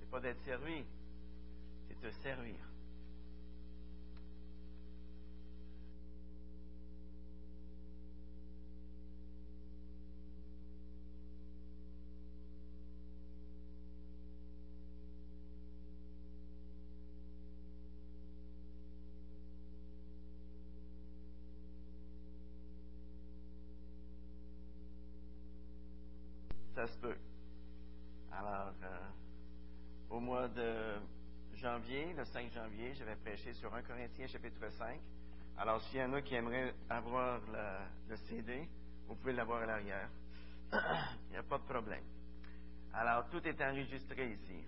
C'est pas d'être servi, c'est te servir. Ça se peut. Alors, euh, au mois de le 5 janvier, j'avais prêché sur 1 Corinthiens chapitre 5. Alors, s'il y en a qui aimeraient avoir le CD, vous pouvez l'avoir à l'arrière. Il n'y a pas de problème. Alors, tout est enregistré ici.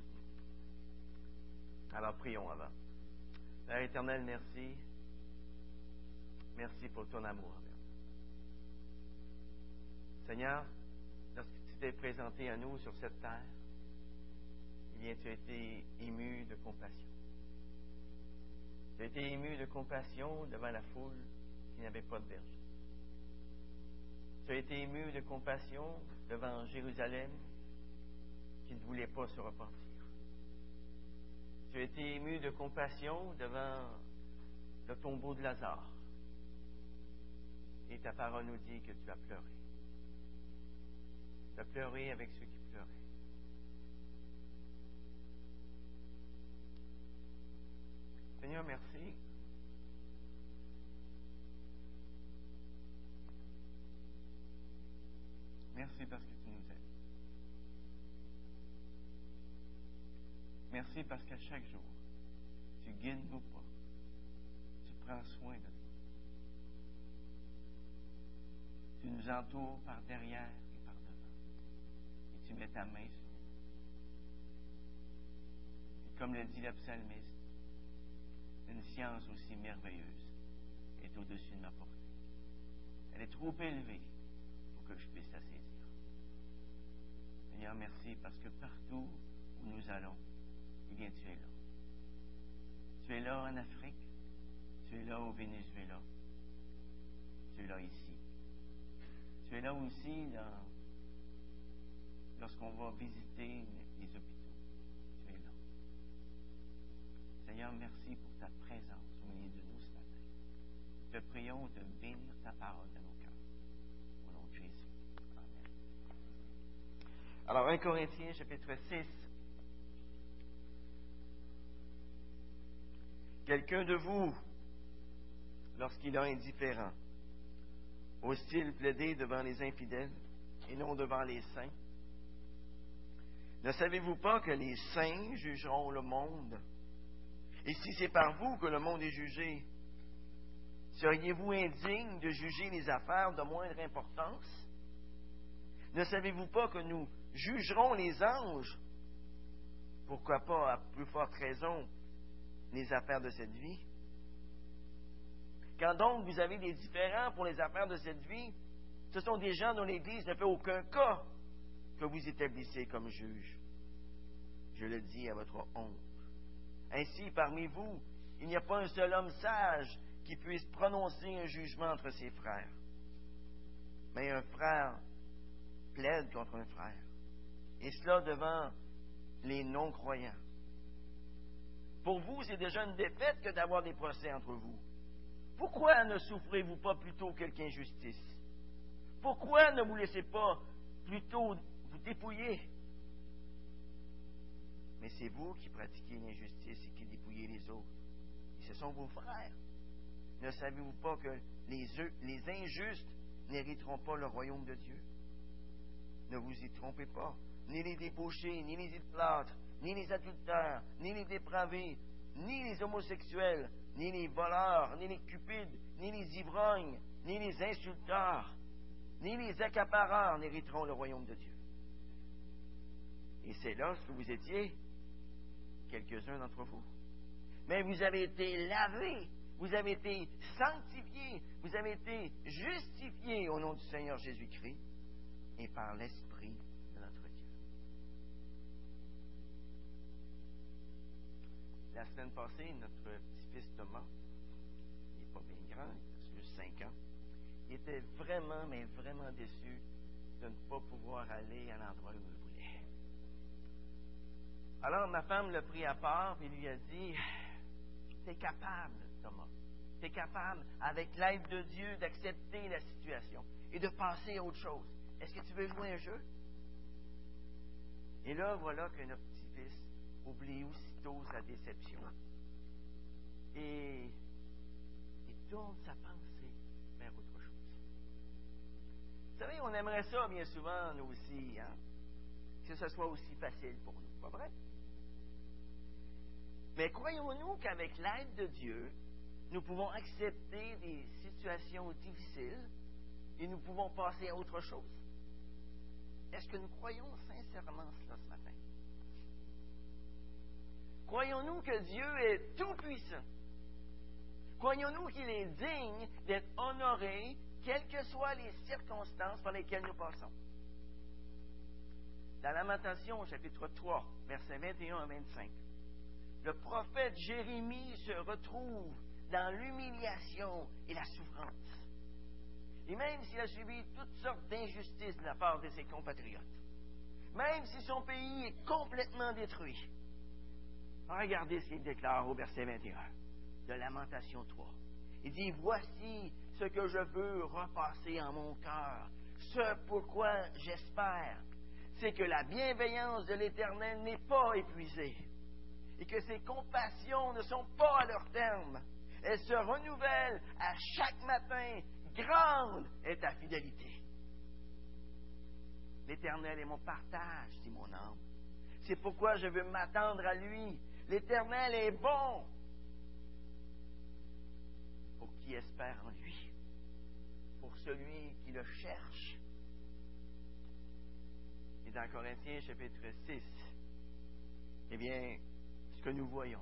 Alors, prions avant. Père éternel, merci. Merci pour ton amour. Seigneur, lorsque tu t'es présenté à nous sur cette terre, eh bien, tu as été ému de Tu as été ému de compassion devant la foule qui n'avait pas de berger. Tu as été ému de compassion devant Jérusalem qui ne voulait pas se repentir. Tu as été ému de compassion devant le tombeau de Lazare. Et ta parole nous dit que tu as pleuré. Tu as pleuré avec ceux qui pleuraient. Seigneur, merci. Merci parce que tu nous aimes. Merci parce qu'à chaque jour, tu guides nos pas. Tu prends soin de nous. Tu nous entoures par derrière et par devant. Et tu mets ta main sur nous. Et comme le dit le psalmiste, une science aussi merveilleuse est au-dessus de ma portée. Elle est trop élevée pour que je puisse la saisir. Seigneur, merci parce que partout où nous allons, eh bien, tu es là. Tu es là en Afrique, tu es là au Venezuela, tu es là ici. Tu es là aussi lorsqu'on va visiter les hôpitaux. Tu es là. Seigneur, merci pour ta présence au milieu de nous ce matin. Te prions de bénir ta parole dans nos cœurs. Au nom de Jésus. Amen. Alors, 1 Corinthiens, chapitre 6. Quelqu'un de vous, lorsqu'il est indifférent, ose-t-il plaider devant les infidèles et non devant les saints? Ne savez-vous pas que les saints jugeront le monde? Et si c'est par vous que le monde est jugé, seriez-vous indigne de juger les affaires de moindre importance? Ne savez-vous pas que nous jugerons les anges? Pourquoi pas, à plus forte raison, les affaires de cette vie? Quand donc vous avez des différends pour les affaires de cette vie, ce sont des gens dont l'Église ne fait aucun cas que vous établissez comme juge. Je le dis à votre honte. Ainsi, parmi vous, il n'y a pas un seul homme sage qui puisse prononcer un jugement entre ses frères. Mais un frère plaide contre un frère. Et cela devant les non-croyants. Pour vous, c'est déjà une défaite que d'avoir des procès entre vous. Pourquoi ne souffrez-vous pas plutôt quelque injustice? Pourquoi ne vous laissez pas plutôt vous dépouiller? Mais c'est vous qui pratiquez l'injustice et qui dépouillez les autres. Et ce sont vos frères. Ne savez-vous pas que les, injustes n'hériteront pas le royaume de Dieu? Ne vous y trompez pas. Ni les débauchés, ni les idolâtres, ni les adultères, ni les dépravés, ni les homosexuels, ni les voleurs, ni les cupides, ni les ivrognes, ni les insulteurs, ni les accapareurs n'hériteront le royaume de Dieu. Et c'est là que vous étiez, quelques-uns d'entre vous. Mais vous avez été lavés, vous avez été sanctifiés, vous avez été justifiés au nom du Seigneur Jésus-Christ et par l'Esprit de notre Dieu. La semaine passée, notre petit-fils Thomas, il n'est pas bien grand, il a juste 5 ans, il était vraiment, mais vraiment déçu de ne pas pouvoir aller à l'endroit où il voulait. Alors ma femme l'a pris à part et lui a dit, t'es capable, Thomas. T'es capable, avec l'aide de Dieu, d'accepter la situation et de passer à autre chose. Est-ce que tu veux jouer un jeu? Et là, voilà que notre petit-fils oublie aussitôt sa déception et, et tourne sa pensée vers autre chose. Vous savez, on aimerait ça bien souvent, nous aussi, hein? Que ce soit aussi facile pour nous, pas vrai? Mais croyons-nous qu'avec l'aide de Dieu, nous pouvons accepter des situations difficiles et nous pouvons passer à autre chose? Est-ce que nous croyons sincèrement cela ce matin? Croyons-nous que Dieu est tout-puissant? Croyons-nous qu'il est digne d'être honoré, quelles que soient les circonstances par lesquelles nous passons? Dans Lamentation, chapitre 3, versets 21 à 25, le prophète Jérémie se retrouve dans l'humiliation et la souffrance. Et même s'il a subi toutes sortes d'injustices de la part de ses compatriotes, même si son pays est complètement détruit, regardez ce qu'il déclare au verset 21 de Lamentation 3. Il dit, voici ce que je veux repasser en mon cœur, ce pourquoi j'espère, c'est que la bienveillance de l'Éternel n'est pas épuisée et que ses compassions ne sont pas à leur terme. Elles se renouvellent à chaque matin. Grande est ta fidélité. L'Éternel est mon partage, dit mon âme. C'est pourquoi je veux m'attendre à lui. L'Éternel est bon pour qui espère en lui, pour celui qui le cherche. Et dans Corinthiens chapitre 6, eh bien, ce que nous voyons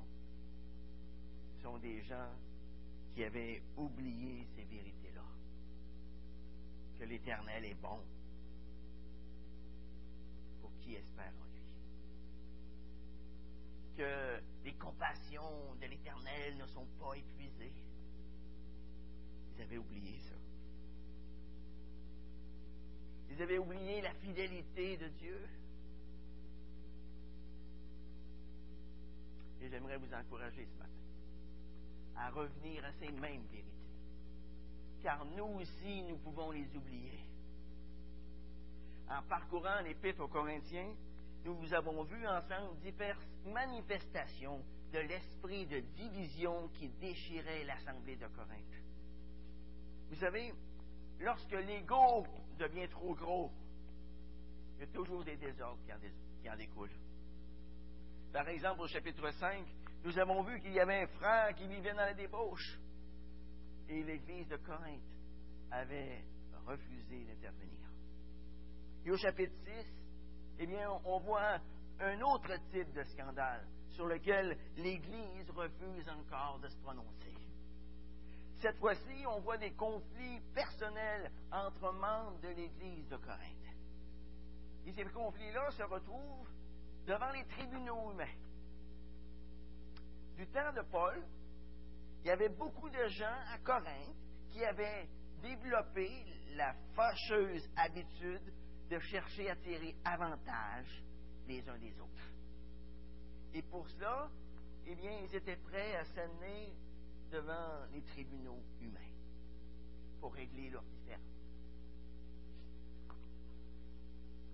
sont des gens qui avaient oublié ces vérités-là. Que l'Éternel est bon pour qui espère en lui. Que les compassions de l'Éternel ne sont pas épuisées. Ils avaient oublié ça. Ils avaient oublié la fidélité de Dieu. Et j'aimerais vous encourager ce matin à revenir à ces mêmes vérités. Car nous aussi, nous pouvons les oublier. En parcourant l'Épître aux Corinthiens, nous vous avons vu ensemble diverses manifestations de l'esprit de division qui déchirait l'Assemblée de Corinthe. Vous savez, lorsque l'ego devient trop gros, il y a toujours des désordres qui en, découlent. Par exemple, au chapitre 5, nous avons vu qu'il y avait un frère qui vivait dans la débauche. Et l'Église de Corinthe avait refusé d'intervenir. Et au chapitre 6, eh bien, on voit un autre type de scandale sur lequel l'Église refuse encore de se prononcer. Cette fois-ci, on voit des conflits personnels entre membres de l'Église de Corinthe. Et ces conflits-là se retrouvent devant les tribunaux humains. Du temps de Paul, il y avait beaucoup de gens à Corinthe qui avaient développé la fâcheuse habitude de chercher à tirer avantage les uns des autres. Et pour cela, eh bien, ils étaient prêts à s'amener devant les tribunaux humains pour régler leurs différends.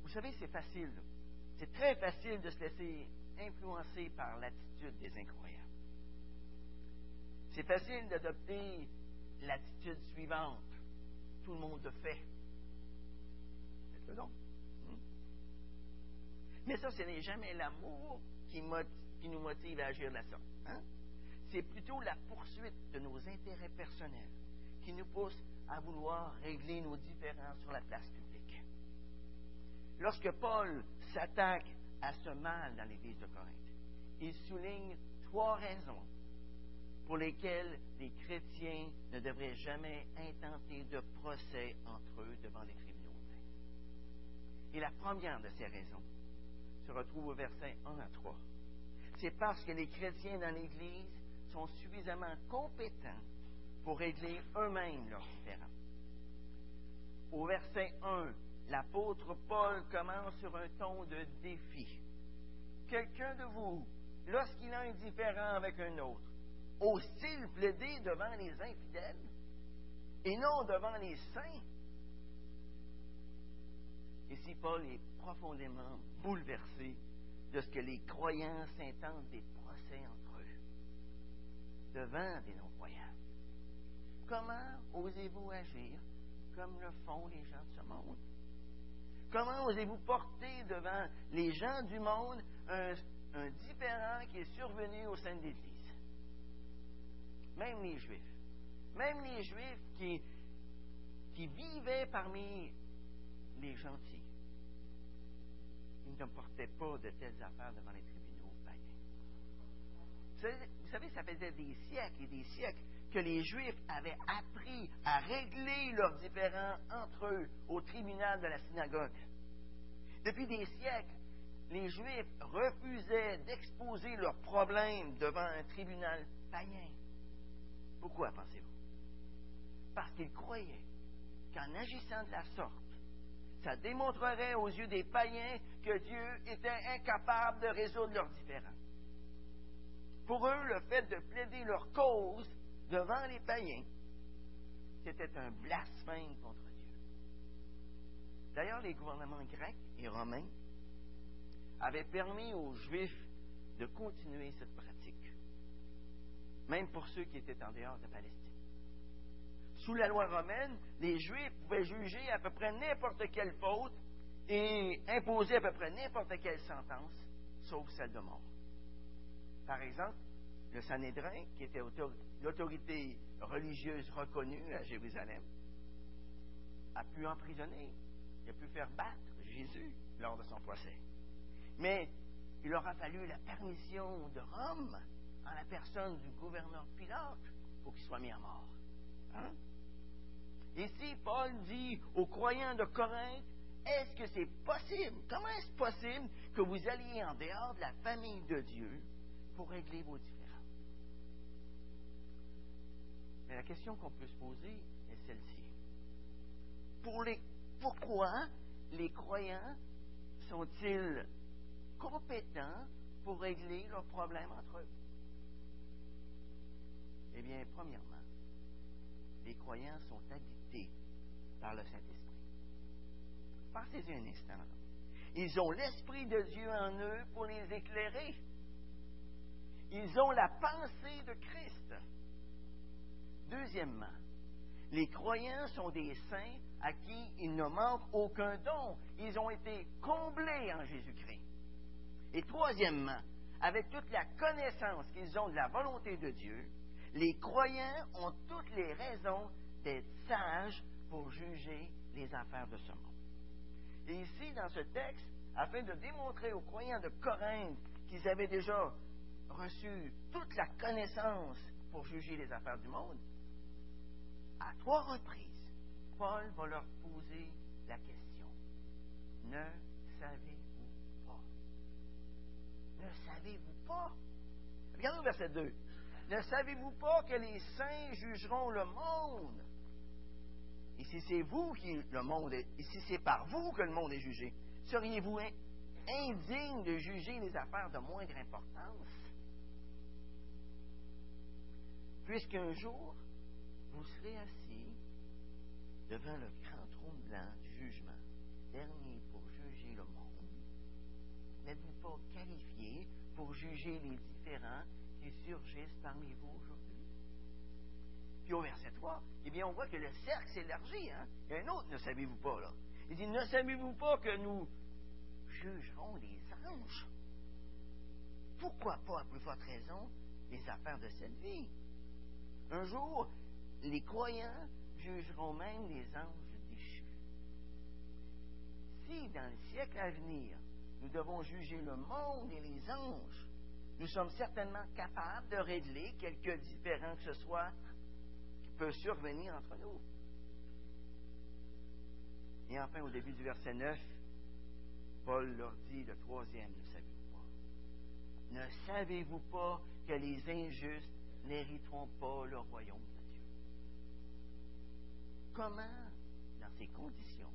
Vous savez, c'est facile. C'est très facile de se laisser influencer par l'attitude des incroyables. C'est facile d'adopter l'attitude suivante. Tout le monde le fait. Faites-le donc. Hmm? Mais ça, ce n'est jamais l'amour qui, qui, nous motive à agir de la sorte. Hein? C'est plutôt la poursuite de nos intérêts personnels qui nous pousse à vouloir régler nos différends sur la place publique. Lorsque Paul s'attaque à ce mal dans l'Église de Corinthe, il souligne trois raisons pour lesquelles les chrétiens ne devraient jamais intenter de procès entre eux devant les tribunaux. Et la première de ces raisons se retrouve au verset 1 à 3. C'est parce que les chrétiens dans l'Église sont suffisamment compétents pour régler eux-mêmes leurs différends. Au verset 1, l'apôtre Paul commence sur un ton de défi. quelqu'un de vous, lorsqu'il a un différend avec un autre, ose-t-il plaider devant les infidèles et non devant les saints? Ici, Paul est profondément bouleversé de ce que les croyants s'intentent des procès eux, devant des non-croyants. Comment osez-vous agir comme le font les gens de ce monde? Comment osez-vous porter devant les gens du monde un, différent qui est survenu au sein de l'Église? Même les Juifs. Même les Juifs qui, qui vivaient parmi les gentils. Ils ne portaient pas de telles affaires devant les tribunaux. Vous savez, ça faisait des siècles et des siècles que les Juifs avaient appris à régler leurs différends entre eux au tribunal de la synagogue. Depuis des siècles, les Juifs refusaient d'exposer leurs problèmes devant un tribunal païen. Pourquoi, pensez-vous? Parce qu'ils croyaient qu'en agissant de la sorte, ça démontrerait aux yeux des païens que Dieu était incapable de résoudre leurs différends. Pour eux, le fait de plaider leur cause devant les païens, c'était un blasphème contre Dieu. D'ailleurs, les gouvernements grecs et romains avaient permis aux Juifs de continuer cette pratique, même pour ceux qui étaient en dehors de Palestine. Sous la loi romaine, les Juifs pouvaient juger à peu près n'importe quelle faute et imposer à peu près n'importe quelle sentence, sauf celle de mort. Par exemple, le Sanhédrin, qui était l'autorité religieuse reconnue à Jérusalem, a pu emprisonner, il a pu faire battre Jésus lors de son procès. Mais il aura fallu la permission de Rome, en la personne du gouverneur Pilate, pour qu'il soit mis à mort. Hein? Ici, Paul dit aux croyants de Corinthe, est-ce que c'est possible? Comment est-ce possible que vous alliez en dehors de la famille de Dieu pour régler vos différends? Mais la question qu'on peut se poser est celle-ci. Pour les, pourquoi les croyants sont-ils compétents pour régler leurs problèmes entre eux? Eh bien, premièrement, les croyants sont habités par le Saint-Esprit. Pensez-y un instant. Ils ont l'Esprit de Dieu en eux pour les éclairer. Ils ont la pensée de Christ. Deuxièmement, les croyants sont des saints à qui il ne manque aucun don. Ils ont été comblés en Jésus-Christ. Et troisièmement, avec toute la connaissance qu'ils ont de la volonté de Dieu, les croyants ont toutes les raisons d'être sages pour juger les affaires de ce monde. Et ici, dans ce texte, afin de démontrer aux croyants de Corinthe qu'ils avaient déjà reçu toute la connaissance pour juger les affaires du monde, à trois reprises, Paul va leur poser la question. Ne savez-vous pas? Ne savez-vous pas? Regardez au verset 2. Ne savez-vous pas que les saints jugeront le monde? Et si c'est vous qui le monde est, et si c'est par vous que le monde est jugé, seriez-vous indigne de juger les affaires de moindre importance? Puisqu'un jour, vous serez assis devant le grand trône blanc du jugement, dernier pour juger le monde, n'êtes-vous pas qualifié pour juger les différents qui surgissent parmi vous aujourd'hui? Puis au verset 3, eh bien, on voit que le cercle s'élargit. Hein? Il y a un autre, ne savez-vous pas, là? Il dit, ne savez-vous pas que nous jugerons les anges? Pourquoi pas, à plus forte raison, les affaires de cette vie? Un jour, les croyants jugeront même les anges déchus. Si, dans le siècle à venir, nous devons juger le monde et les anges, nous sommes certainement capables de régler quelques différends que ce soit qui peuvent survenir entre nous. Et enfin, au début du verset 9, Paul leur dit le troisième, ne savez-vous pas? Ne savez-vous pas que les injustes n'hériteront pas le royaume de Dieu? Comment, dans ces conditions,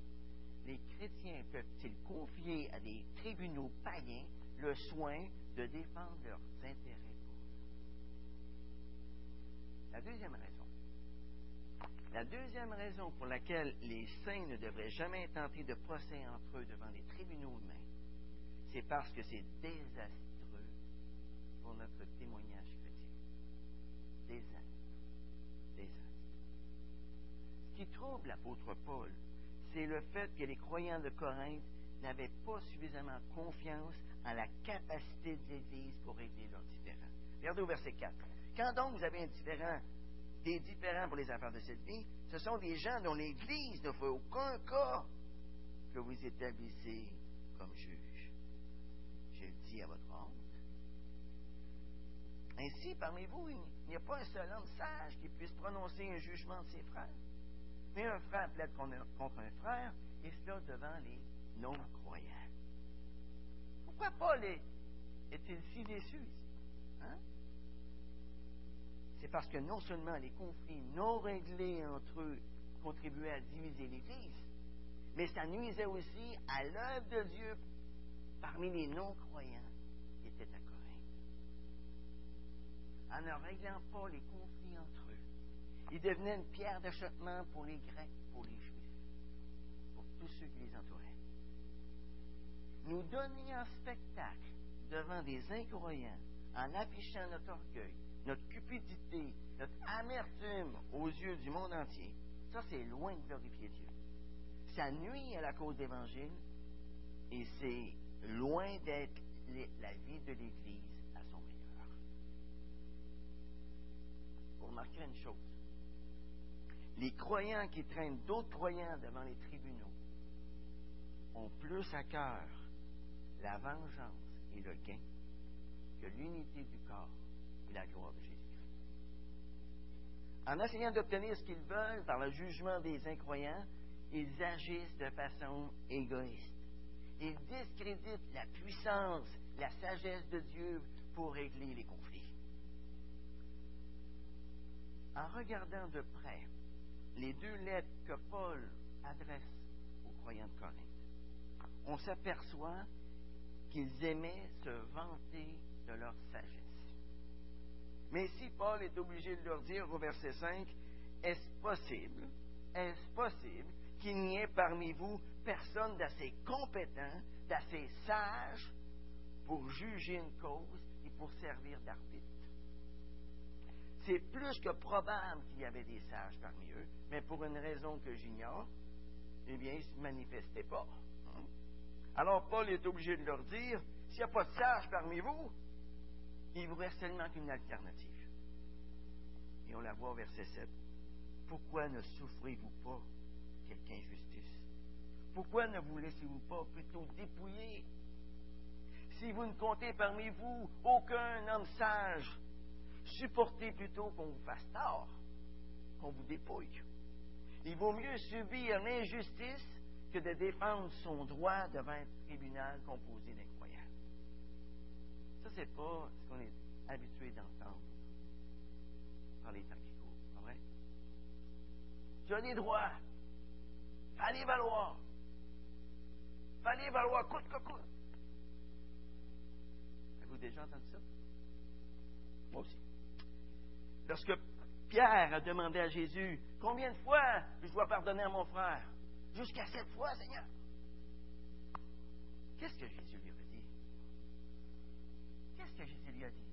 les chrétiens peuvent-ils confier à des tribunaux païens le soin de défendre leurs intérêts. La deuxième raison. La deuxième raison pour laquelle les saints ne devraient jamais tenter de procès entre eux devant les tribunaux humains, c'est parce que c'est désastreux pour notre témoignage chrétien. Désastreux. Désastreux. Ce qui trouble l'apôtre Paul, c'est le fait que les croyants de Corinthe n'avaient pas suffisamment confiance en la capacité de l'Église pour régler leurs différends. Regardez au verset 4. Quand donc vous avez un différent, des différents pour les affaires de cette vie, ce sont des gens dont l'Église ne fait aucun cas que vous établissez comme juge. Je le dis à votre honte. Ainsi, parmi vous, il n'y a pas un seul homme sage qui puisse prononcer un jugement de ses frères. Mais un frère plaide contre un frère, et cela devant les non-croyants. Pourquoi Paul est-il si déçu ici? Hein? C'est parce que non seulement les conflits non réglés entre eux contribuaient à diviser l'Église, mais ça nuisait aussi à l'œuvre de Dieu parmi les non-croyants qui étaient à Corinthe. En ne réglant pas les conflits entre eux, ils devenaient une pierre d'achoppement pour les Grecs, pour les Juifs, pour tous ceux qui les entouraient. Nous donner en spectacle devant des incroyants en affichant notre orgueil, notre cupidité, notre amertume aux yeux du monde entier, ça c'est loin de glorifier Dieu. Ça nuit à la cause d'Évangile et c'est loin d'être la vie de l'Église à son meilleur. Vous remarquerez une chose. Les croyants qui traînent d'autres croyants devant les tribunaux ont plus à cœur la vengeance et le gain que l'unité du corps et la gloire de Jésus-Christ. En essayant d'obtenir ce qu'ils veulent par le jugement des incroyants, ils agissent de façon égoïste. Ils discréditent la puissance, la sagesse de Dieu pour régler les conflits. En regardant de près les deux lettres que Paul adresse aux croyants de Corinthe, on s'aperçoit qu'ils aimaient se vanter de leur sagesse. Mais si Paul est obligé de leur dire au verset 5, est-ce possible, est-ce possible qu'il n'y ait parmi vous personne d'assez compétent, d'assez sage pour juger une cause et pour servir d'arbitre? C'est plus que probable qu'il y avait des sages parmi eux, mais pour une raison que j'ignore, eh bien, ils ne se manifestaient pas. Alors Paul est obligé de leur dire, s'il n'y a pas de sage parmi vous, il vous reste seulement qu'une alternative. Et on la voit au verset 7. Pourquoi ne souffrez-vous pas quelque injustice? Pourquoi ne vous laissez-vous pas plutôt dépouiller? Si vous ne comptez parmi vous aucun homme sage, supportez plutôt qu'on vous fasse tort, qu'on vous dépouille. Il vaut mieux subir l'injustice que de défendre son droit devant un tribunal composé d'incroyants. Ça, c'est pas ce qu'on est habitué d'entendre par les temps qui courent, pas vrai? Tu as des droits. Fallait valoir. Fallait valoir coûte que coûte. Avez-vous déjà entendu ça? Moi aussi. Lorsque Pierre a demandé à Jésus, combien de fois je dois pardonner à mon frère? Jusqu'à sept fois, Seigneur. Qu'est-ce que Jésus lui a dit? Qu'est-ce que Jésus lui a dit?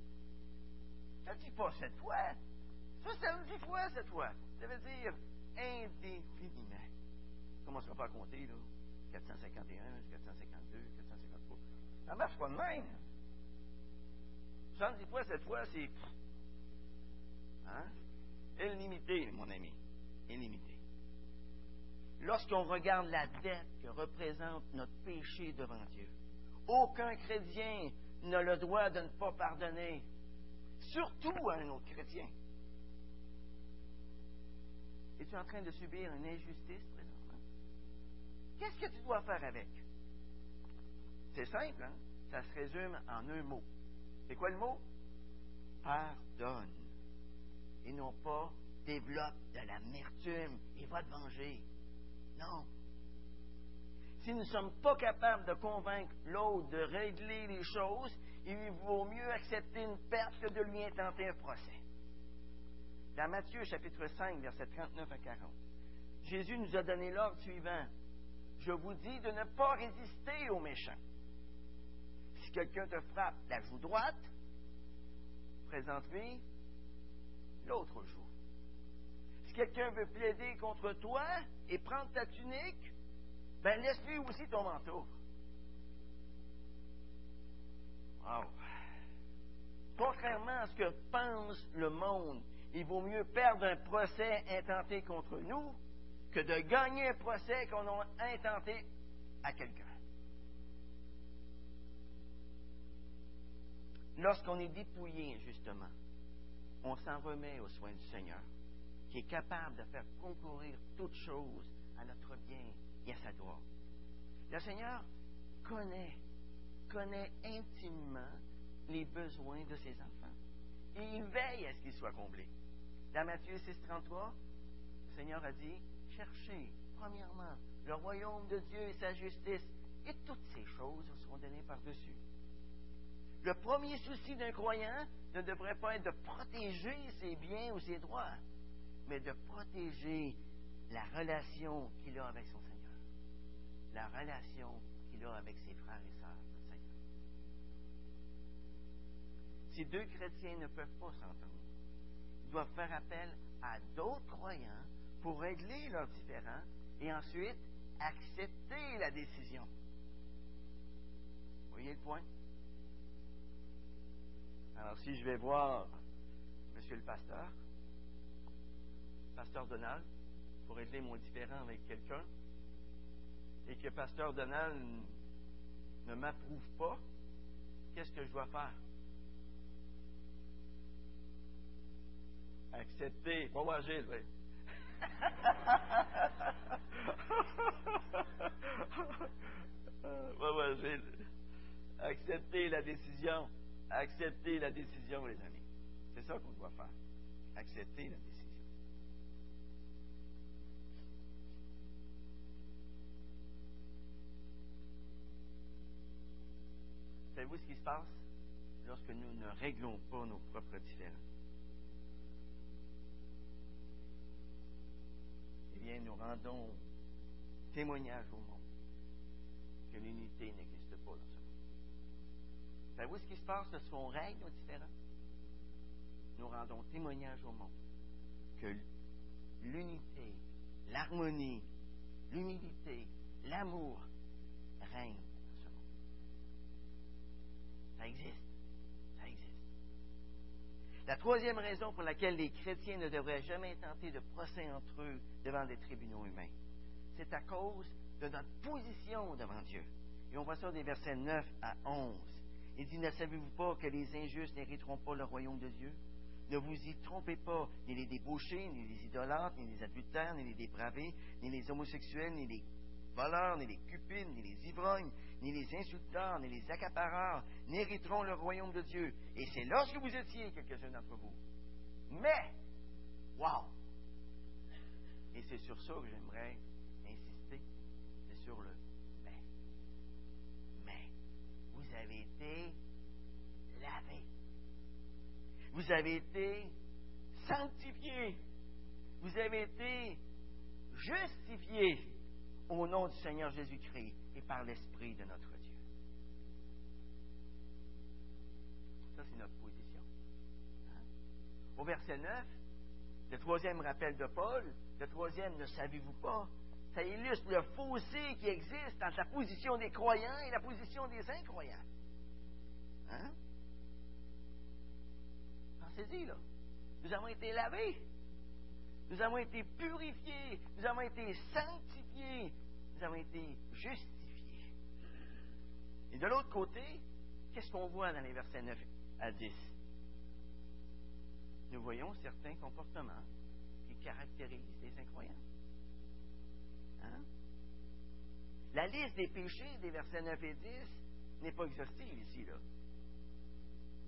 Ça ne dit pas sept fois. Ça, ça me dit fois, sept fois? Ça veut dire indéfiniment. On ne commencera pas à compter, là? 451, 452, 453. Ça marche pas de même. 70 fois, cette fois, c'est. Hein? Illimité, mon ami. Illimité. Lorsqu'on regarde la dette que représente notre péché devant Dieu, aucun chrétien n'a le droit de ne pas pardonner, surtout à un autre chrétien. Es-tu en train de subir une injustice présentement? Qu'est-ce que tu dois faire avec? C'est simple, hein? Ça se résume en un mot. C'est quoi le mot? Pardonne. Et non pas développe de l'amertume et va te venger. Non. si nous ne sommes pas capables de convaincre l'autre de régler les choses, il vaut mieux accepter une perte que de lui intenter un procès. Dans Matthieu chapitre 5, versets 39 à 40, Jésus nous a donné l'ordre suivant. Je vous dis de ne pas résister aux méchants. Si quelqu'un te frappe la joue droite, présente-lui l'autre joue. Si quelqu'un veut plaider contre toi et prendre ta tunique, ben laisse-lui aussi ton manteau. Wow. Contrairement à ce que pense le monde, il vaut mieux perdre un procès intenté contre nous que de gagner un procès qu'on a intenté à quelqu'un. Lorsqu'on est dépouillé, justement, on s'en remet aux soins du Seigneur, qui est capable de faire concourir toutes choses à notre bien et à sa gloire. Le Seigneur connaît, connaît intimement les besoins de ses enfants. Et il veille à ce qu'ils soient comblés. Dans Matthieu 6, 33, le Seigneur a dit, cherchez, premièrement, le royaume de Dieu et sa justice, et toutes ces choses vous seront données par-dessus. Le premier souci d'un croyant ne devrait pas être de protéger ses biens ou ses droits, mais de protéger la relation qu'il a avec son Seigneur, la relation qu'il a avec ses frères et sœurs. Si deux chrétiens ne peuvent pas s'entendre, ils doivent faire appel à d'autres croyants pour régler leurs différends et ensuite accepter la décision. Voyez le point? Alors, si je vais voir Monsieur le pasteur, pasteur Donald, pour régler mon différend avec quelqu'un, et que pasteur Donald ne m'approuve pas, qu'est-ce que je dois faire? Accepter. Bon, moi, Gilles, oui. bon, Gilles. Accepter la décision. Accepter la décision, les amis. C'est ça qu'on doit faire. Accepter la décision. Savez-vous ce qui se passe lorsque nous ne réglons pas nos propres différends? Eh bien, nous rendons témoignage au monde que l'unité n'existe pas. Savez-vous ce qui se passe? Lorsqu'on règle nos différends? Nous rendons témoignage au monde que l'unité, l'harmonie, l'humilité, l'amour règnent ça existe. Ça existe. La troisième raison pour laquelle les chrétiens ne devraient jamais tenter de procès entre eux devant des tribunaux humains, c'est à cause de notre position devant Dieu. Et on voit ça des versets 9 à 11. Il dit, ne savez-vous pas que les injustes n'hériteront pas le royaume de Dieu? Ne vous y trompez pas, ni les débauchés, ni les idolâtres, ni les adultères, ni les dépravés, ni les homosexuels, ni les voleurs, ni les cupides, ni les ivrognes, ni les insultants, ni les accapareurs n'hériteront le royaume de Dieu. Et c'est lorsque vous étiez quelques-uns d'entre vous. Mais, wow! Et c'est sur ça que j'aimerais insister. C'est sur le mais. Mais, vous avez été lavé. Vous avez été sanctifié. Vous avez été justifié au nom du Seigneur Jésus-Christ et par l'Esprit de notre Dieu. Ça, c'est notre position. Hein? Au verset 9, le troisième rappel de Paul, le troisième, ne savez-vous pas, ça illustre le fossé qui existe entre la position des croyants et la position des incroyants. Hein? Pensez-y, là. Nous avons été lavés. Nous avons été purifiés. Nous avons été sanctifiés. Nous avons été justifiés. Et de l'autre côté, qu'est-ce qu'on voit dans les versets 9 à 10? Nous voyons certains comportements qui caractérisent les incroyants. Hein? La liste des péchés des versets 9 et 10 n'est pas exhaustive ici. Là.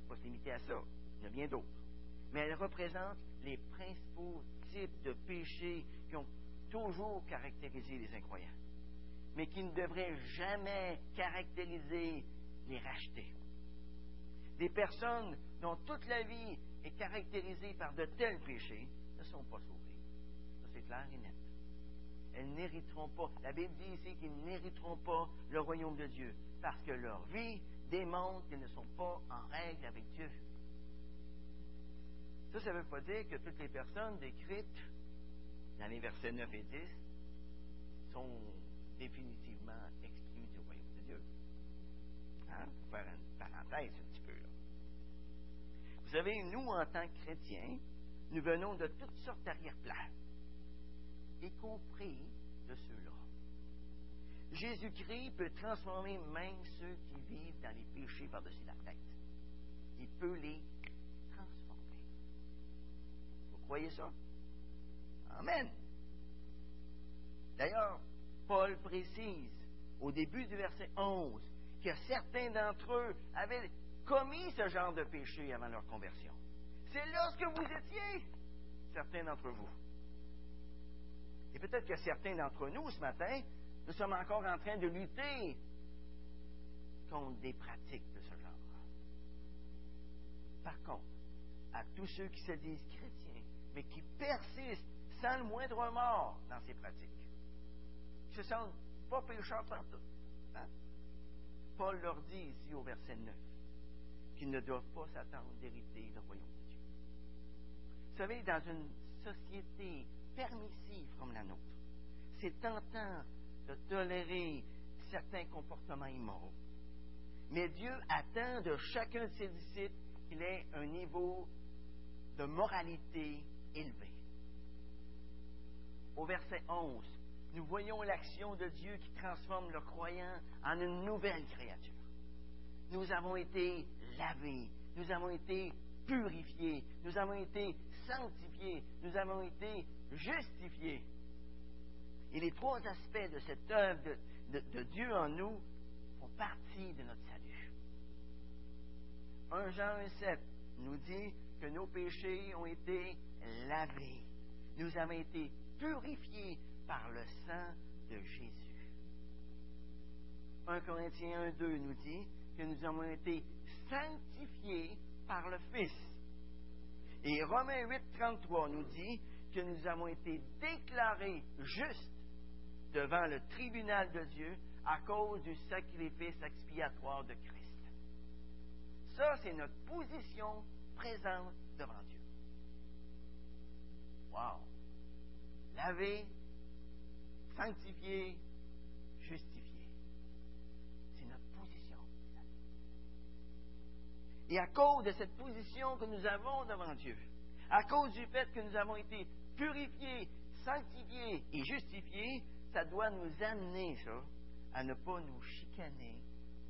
Pas se limiter à ça. Il y en a bien d'autres. Mais elle représente les principaux types de péchés qui ont toujours caractérisé les incroyants. mais qui ne devrait jamais caractériser les rachetés. Des personnes dont toute la vie est caractérisée par de tels péchés ne sont pas sauvées. Ça, c'est clair et net. Elles n'hériteront pas. La Bible dit ici qu'ils n'hériteront pas le royaume de Dieu parce que leur vie démontre qu'ils ne sont pas en règle avec Dieu. Ça, ça ne veut pas dire que toutes les personnes décrites dans les versets 9 et 10 sont définitivement exclues du royaume de Dieu. Hein? Pour faire une parenthèse un petit peu. Là. Vous savez, nous, en tant que chrétiens, nous venons de toutes sortes d'arrière-plans, y compris de ceux-là. Jésus-Christ peut transformer même ceux qui vivent dans les péchés par-dessus la tête. Il peut les transformer. Vous croyez ça? Amen. D'ailleurs, Paul précise au début du verset 11 que certains d'entre eux avaient commis ce genre de péché avant leur conversion. C'est là ce que vous étiez, certains d'entre vous. Et peut-être que certains d'entre nous, ce matin, nous sommes encore en train de lutter contre des pratiques de ce genre. Par contre, à tous ceux qui se disent chrétiens, mais qui persistent sans le moindre remords dans ces pratiques, qui se sentent pas pécheurs partout, hein? Paul leur dit ici au verset 9 qu'ils ne doivent pas s'attendre d'hériter le royaume de Dieu. Vous savez, dans une société permissive comme la nôtre, c'est tentant de tolérer certains comportements immoraux. Mais Dieu attend de chacun de ses disciples qu'il ait un niveau de moralité élevé. Au verset 11, nous voyons l'action de Dieu qui transforme le croyant en une nouvelle créature. Nous avons été lavés, nous avons été purifiés, nous avons été sanctifiés, nous avons été justifiés. Et les trois aspects de cette œuvre de, Dieu en nous font partie de notre salut. 1 Jean 1,7 nous dit que nos péchés ont été lavés. Nous avons été purifiés par le sang de Jésus. 1 Corinthiens 1,2 nous dit que nous avons été sanctifiés par le Fils. Et Romains 8, 33 nous dit que nous avons été déclarés justes devant le tribunal de Dieu à cause du sacrifice expiatoire de Christ. Ça, c'est notre position présente devant Dieu. Wow! Lavé, sanctifié, justifié. C'est notre position. Et à cause de cette position que nous avons devant Dieu, à cause du fait que nous avons été purifiés, sanctifiés et justifiés, ça doit nous amener, ça, à ne pas nous chicaner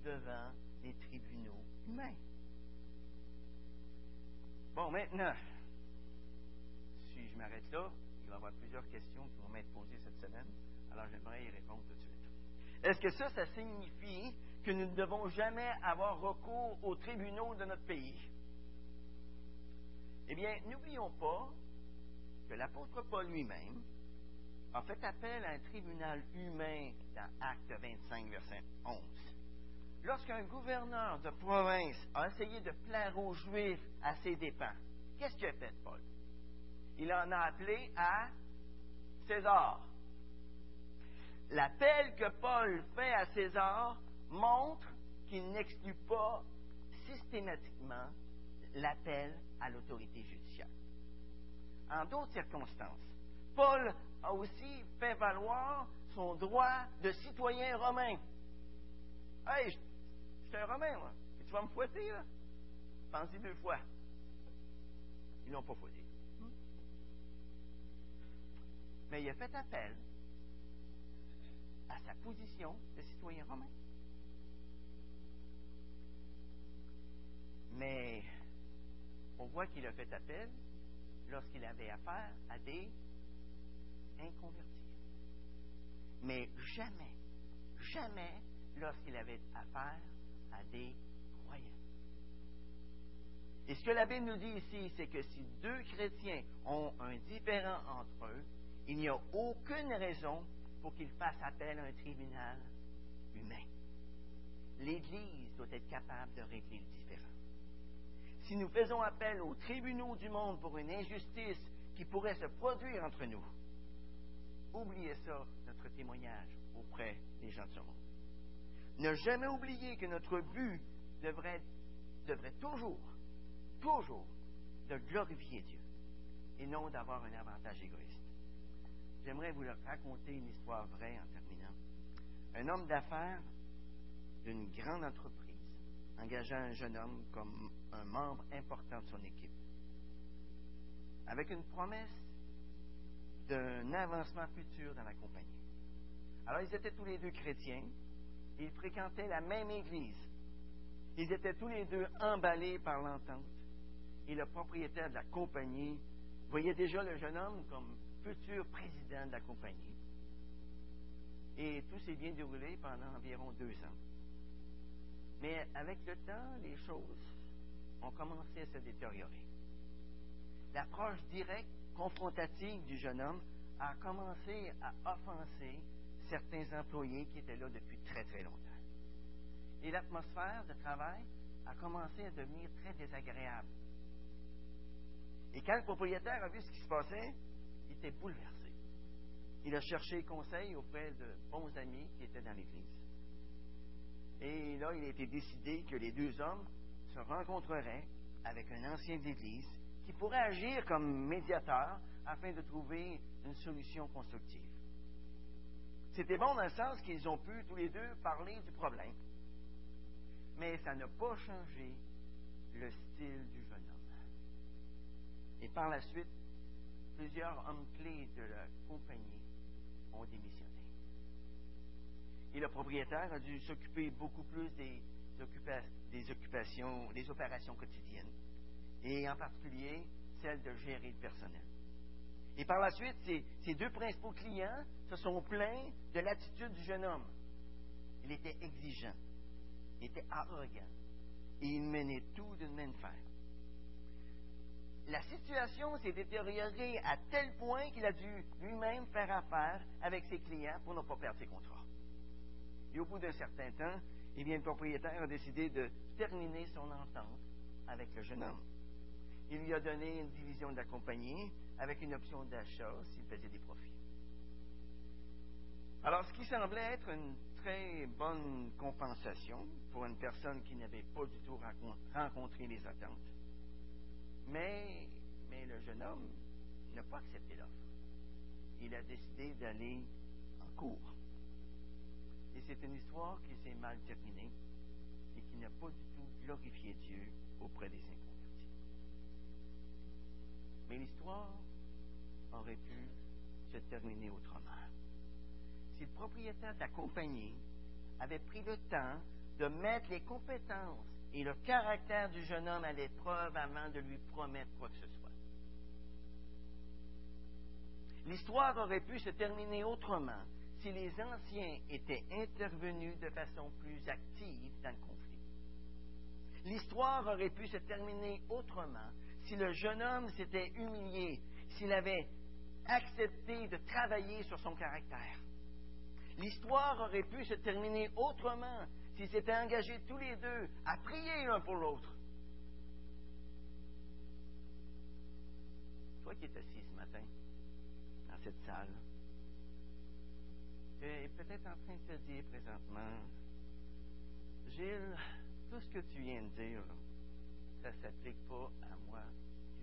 devant les tribunaux humains. Bon, maintenant, si je m'arrête là, il va y avoir plusieurs questions qui vont m'être posées cette semaine, alors j'aimerais y répondre tout de suite. Est-ce que ça, ça signifie que nous ne devons jamais avoir recours aux tribunaux de notre pays? Eh bien, n'oublions pas que l'apôtre Paul lui-même a fait appel à un tribunal humain dans Acte 25, verset 11. Lorsqu'un gouverneur de province a essayé de plaire aux Juifs à ses dépens, qu'est-ce qu'il a fait, Paul? Il en a appelé à César. L'appel que Paul fait à César montre qu'il n'exclut pas systématiquement l'appel à l'autorité judiciaire. En d'autres circonstances, Paul a aussi fait valoir son droit de citoyen romain. Hey, je suis un Romain, moi. Et tu vas me fouetter, là? Pensez deux fois. Ils n'ont pas fouetté. Mais il a fait appel à sa position de citoyen romain. Mais on voit qu'il a fait appel lorsqu'il avait affaire à des inconvertis. Mais jamais, jamais lorsqu'il avait affaire à des croyants. Et ce que la Bible nous dit ici, c'est que si deux chrétiens ont un différent entre eux, il n'y a aucune raison pour qu'il fasse appel à un tribunal humain. L'Église doit être capable de régler le différend. Si nous faisons appel aux tribunaux du monde pour une injustice qui pourrait se produire entre nous, oubliez ça, notre témoignage auprès des gens de ce monde. Ne jamais oublier que notre but devrait, devrait toujours, toujours, de glorifier Dieu et non d'avoir un avantage égoïste. J'aimerais vous raconter une histoire vraie en terminant. Un homme d'affaires d'une grande entreprise engagea un jeune homme comme un membre important de son équipe, avec une promesse d'un avancement futur dans la compagnie. Alors ils étaient tous les deux chrétiens, ils fréquentaient la même église, ils étaient tous les deux emballés par l'entente, et le propriétaire de la compagnie voyait déjà le jeune homme comme futur président de la compagnie. Et tout s'est bien déroulé pendant environ deux ans. Mais avec le temps, les choses ont commencé à se détériorer. L'approche directe, confrontative du jeune homme a commencé à offenser certains employés qui étaient là depuis très très longtemps. Et l'atmosphère de travail a commencé à devenir très désagréable. Et quand le propriétaire a vu ce qui se passait, il était bouleversé. Il a cherché conseil auprès de bons amis qui étaient dans l'Église. Et là, il a été décidé que les deux hommes se rencontreraient avec un ancien de l'Église qui pourrait agir comme médiateur afin de trouver une solution constructive. C'était bon dans le sens qu'ils ont pu tous les deux parler du problème, mais ça n'a pas changé le style du jeune homme. Et par la suite, plusieurs hommes clés de la compagnie ont démissionné. Et le propriétaire a dû s'occuper beaucoup plus des, occupations, des opérations quotidiennes, et en particulier celle de gérer le personnel. Et par la suite, ces, deux principaux clients se sont plaints de l'attitude du jeune homme. Il était exigeant, il était arrogant, et il menait tout d'une main de fer. La situation s'est détériorée à tel point qu'il a dû lui-même faire affaire avec ses clients pour ne pas perdre ses contrats. Et au bout d'un certain temps, eh le propriétaire a décidé de terminer son entente avec le jeune homme. Il lui a donné une division de la compagnie avec une option d'achat s'il faisait des profits. Alors, ce qui semblait être une très bonne compensation pour une personne qui n'avait pas du tout rencontré les attentes. Mais, mais le jeune homme n'a pas accepté l'offre. Il a décidé d'aller en cours. C'est une histoire qui s'est mal terminée et qui n'a pas du tout glorifié Dieu auprès des inconvertis. Mais l'histoire aurait pu se terminer autrement. Si le propriétaire de la compagnie avait pris le temps de mettre les compétences et le caractère du jeune homme à l'épreuve avant de lui promettre quoi que ce soit. L'histoire aurait pu se terminer autrement si les anciens étaient intervenus de façon plus active dans le conflit. L'histoire aurait pu se terminer autrement si le jeune homme s'était humilié, s'il avait accepté de travailler sur son caractère. L'histoire aurait pu se terminer autrement s'ils s'étaient engagés tous les deux à prier l'un pour l'autre. Toi qui es assis ce matin dans cette salle, est peut-être en train de te dire présentement, Gilles, tout ce que tu viens de dire, ça ne s'applique pas à moi du tout.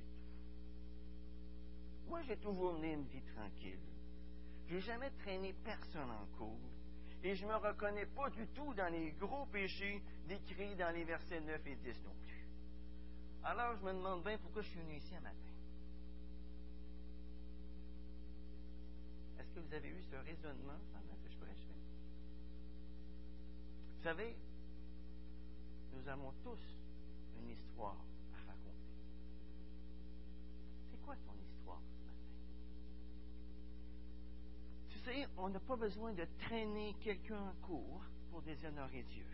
Moi, j'ai toujours mené une vie tranquille. Je n'ai jamais traîné personne en cours. Et je ne me reconnais pas du tout dans les gros péchés décrits dans les versets 9 et 10 non plus. Alors, je me demande bien pourquoi je suis venu ici un matin. Est-ce que vous avez eu ce raisonnement vous savez, nous avons tous une histoire à raconter. C'est quoi ton histoire ce matin? Tu sais, on n'a pas besoin de traîner quelqu'un en cours pour déshonorer Dieu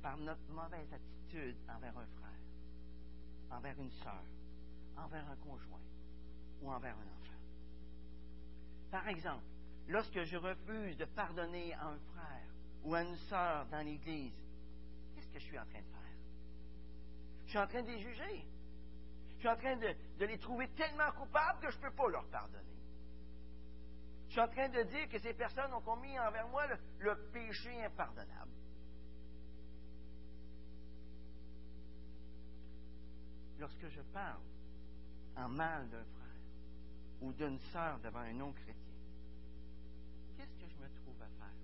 par notre mauvaise attitude envers un frère, envers une sœur, envers un conjoint ou envers un enfant. Par exemple, lorsque je refuse de pardonner à un frère ou à une sœur dans l'Église, qu'est-ce que je suis en train de faire? Je suis en train de les juger. Je suis en train de, les trouver tellement coupables que je ne peux pas leur pardonner. Je suis en train de dire que ces personnes ont commis envers moi le péché impardonnable. Lorsque je parle en mal d'un frère ou d'une sœur devant un non-chrétien, qu'est-ce que je me trouve à faire?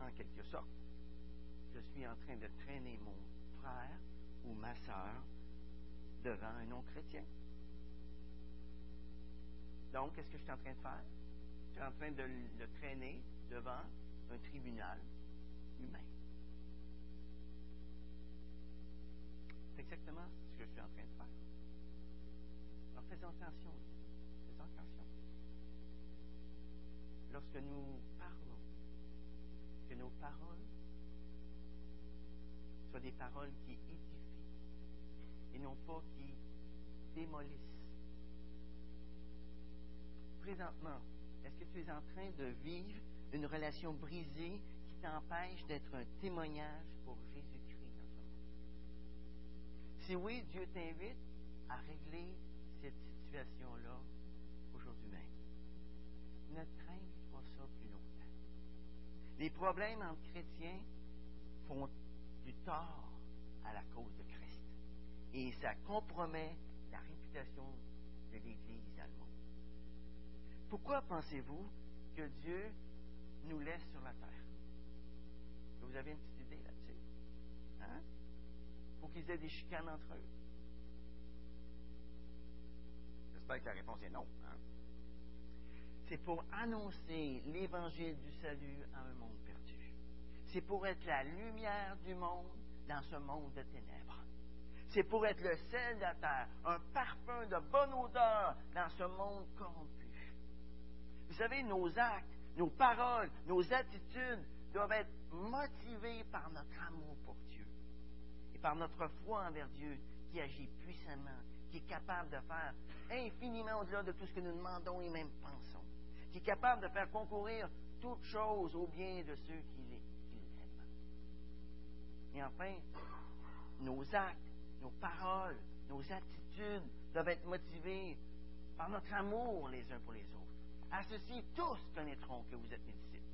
En quelque sorte, je suis en train de traîner mon frère ou ma sœur devant un non-chrétien. Donc, qu'est-ce que je suis en train de faire? Je suis en train de le traîner devant un tribunal humain. C'est exactement ce que je suis en train de faire. Alors faisons attention. Attention. Lorsque nous parlons, que nos paroles soient des paroles qui édifient et non pas qui démolissent. Présentement, est-ce que tu es en train de vivre une relation brisée qui t'empêche d'être un témoignage pour Jésus-Christ? Si oui, Dieu t'invite à régler cette situation-là. Ne traîne pas ça plus longtemps. Les problèmes entre chrétiens font du tort à la cause de Christ. Et ça compromet la réputation de l'Église allemande. Pourquoi pensez-vous que Dieu nous laisse sur la terre? Vous avez une petite idée là-dessus? Hein? pour qu'ils aient des chicanes entre eux? J'espère que la réponse est non. Hein? C'est pour annoncer l'évangile du salut à un monde perdu. C'est pour être la lumière du monde dans ce monde de ténèbres. C'est pour être le sel de la terre, un parfum de bonne odeur dans ce monde corrompu. Vous savez, nos actes, nos paroles, nos attitudes doivent être motivées par notre amour pour Dieu par notre foi envers Dieu qui agit puissamment, qui est capable de faire infiniment au-delà de tout ce que nous demandons et même pensons, qui est capable de faire concourir toutes choses au bien de ceux qui l'aiment. Et enfin, nos actes, nos paroles, nos attitudes doivent être motivées par notre amour les uns pour les autres. À ceci, tous connaîtront que vous êtes mes disciples,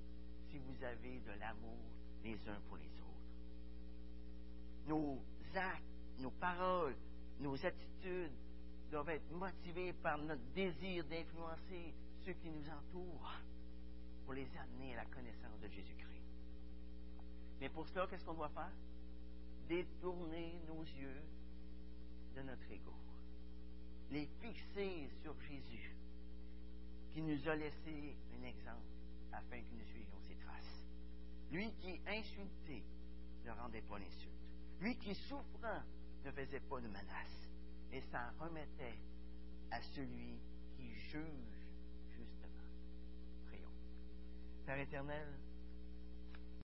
si vous avez de l'amour les uns pour les autres nos actes, nos paroles, nos attitudes doivent être motivés par notre désir d'influencer ceux qui nous entourent pour les amener à la connaissance de Jésus-Christ. Mais pour cela, qu'est-ce qu'on doit faire? Détourner nos yeux de notre ego. Les fixer sur Jésus, qui nous a laissé un exemple afin que nous suivions ses traces. Lui qui, insulté, ne rendait pas l'insulte. Lui qui, souffrant, ne faisait pas de menace, mais s'en remettait à celui qui juge Père éternel,